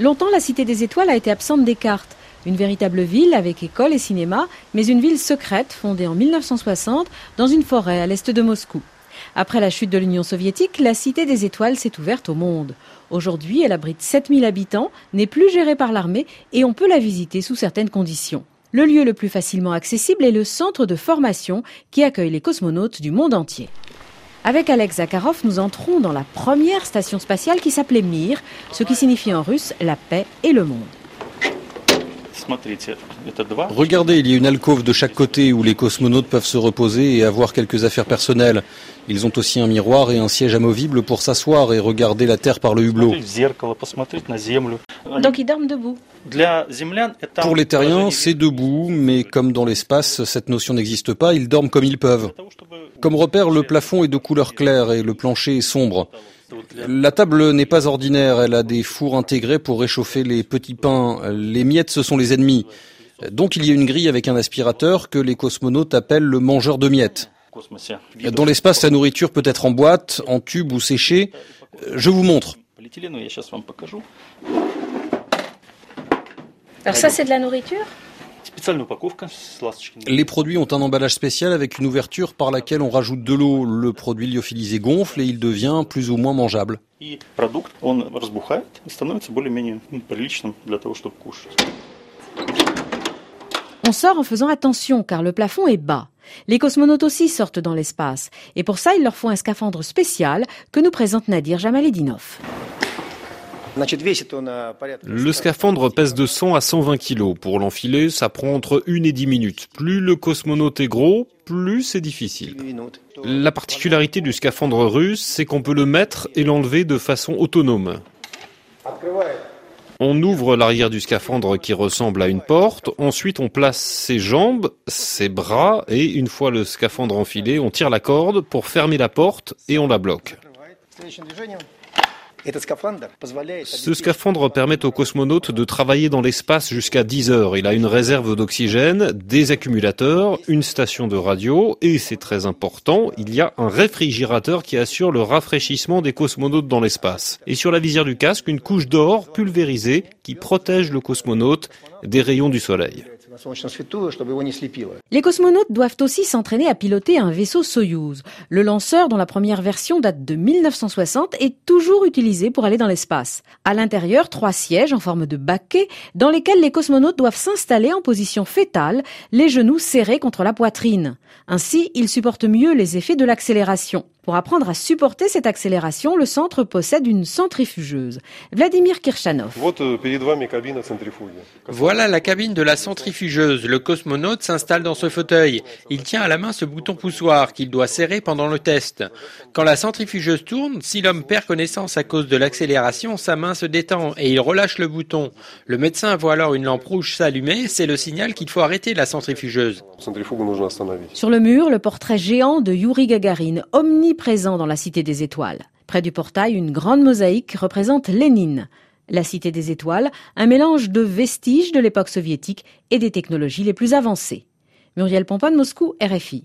Longtemps, la Cité des Étoiles a été absente des cartes. Une véritable ville avec école et cinéma, mais une ville secrète fondée en 1960 dans une forêt à l'est de Moscou. Après la chute de l'Union soviétique, la Cité des Étoiles s'est ouverte au monde. Aujourd'hui, elle abrite 7000 habitants, n'est plus gérée par l'armée et on peut la visiter sous certaines conditions. Le lieu le plus facilement accessible est le centre de formation qui accueille les cosmonautes du monde entier. Avec Alex Zakharov, nous entrons dans la première station spatiale qui s'appelait Mir, ce qui signifie en russe la paix et le monde. Regardez, il y a une alcôve de chaque côté où les cosmonautes peuvent se reposer et avoir quelques affaires personnelles. Ils ont aussi un miroir et un siège amovible pour s'asseoir et regarder la Terre par le hublot. Donc ils dorment debout. Pour les terriens, c'est debout, mais comme dans l'espace, cette notion n'existe pas, ils dorment comme ils peuvent. Comme repère, le plafond est de couleur claire et le plancher est sombre. La table n'est pas ordinaire, elle a des fours intégrés pour réchauffer les petits pains. Les miettes, ce sont les ennemis. Donc il y a une grille avec un aspirateur que les cosmonautes appellent le mangeur de miettes. Dans l'espace, la nourriture peut être en boîte, en tube ou séchée. Je vous montre. Alors ça, c'est de la nourriture? Les produits ont un emballage spécial avec une ouverture par laquelle on rajoute de l'eau. Le produit lyophilisé gonfle et il devient plus ou moins mangeable. On sort en faisant attention car le plafond est bas. Les cosmonautes aussi sortent dans l'espace et pour ça il leur faut un scaphandre spécial que nous présente Nadir Jamaledinov. Le scaphandre pèse de 100 à 120 kg. Pour l'enfiler, ça prend entre 1 et 10 minutes. Plus le cosmonaute est gros, plus c'est difficile. La particularité du scaphandre russe, c'est qu'on peut le mettre et l'enlever de façon autonome. On ouvre l'arrière du scaphandre qui ressemble à une porte, ensuite on place ses jambes, ses bras et une fois le scaphandre enfilé, on tire la corde pour fermer la porte et on la bloque. Ce scaphandre permet aux cosmonautes de travailler dans l'espace jusqu'à 10 heures. Il a une réserve d'oxygène, des accumulateurs, une station de radio et, c'est très important, il y a un réfrigérateur qui assure le rafraîchissement des cosmonautes dans l'espace. Et sur la visière du casque, une couche d'or pulvérisée qui protège le cosmonaute des rayons du soleil. Les cosmonautes doivent aussi s'entraîner à piloter un vaisseau Soyouz. Le lanceur, dont la première version date de 1960, est toujours utilisé pour aller dans l'espace. À l'intérieur, trois sièges en forme de baquet dans lesquels les cosmonautes doivent s'installer en position fétale, les genoux serrés contre la poitrine. Ainsi, ils supportent mieux les effets de l'accélération. Pour apprendre à supporter cette accélération, le centre possède une centrifugeuse. Vladimir Kirchanov. Voilà la cabine de la centrifugeuse. Le cosmonaute s'installe dans ce fauteuil. Il tient à la main ce bouton poussoir qu'il doit serrer pendant le test. Quand la centrifugeuse tourne, si l'homme perd connaissance à cause de l'accélération, sa main se détend et il relâche le bouton. Le médecin voit alors une lampe rouge s'allumer, c'est le signal qu'il faut arrêter la centrifugeuse. Sur le mur, le portrait géant de Yuri Gagarin, omni présent dans la Cité des Étoiles. Près du portail, une grande mosaïque représente Lénine. La Cité des Étoiles, un mélange de vestiges de l'époque soviétique et des technologies les plus avancées. Muriel Pompa Moscou, RFI.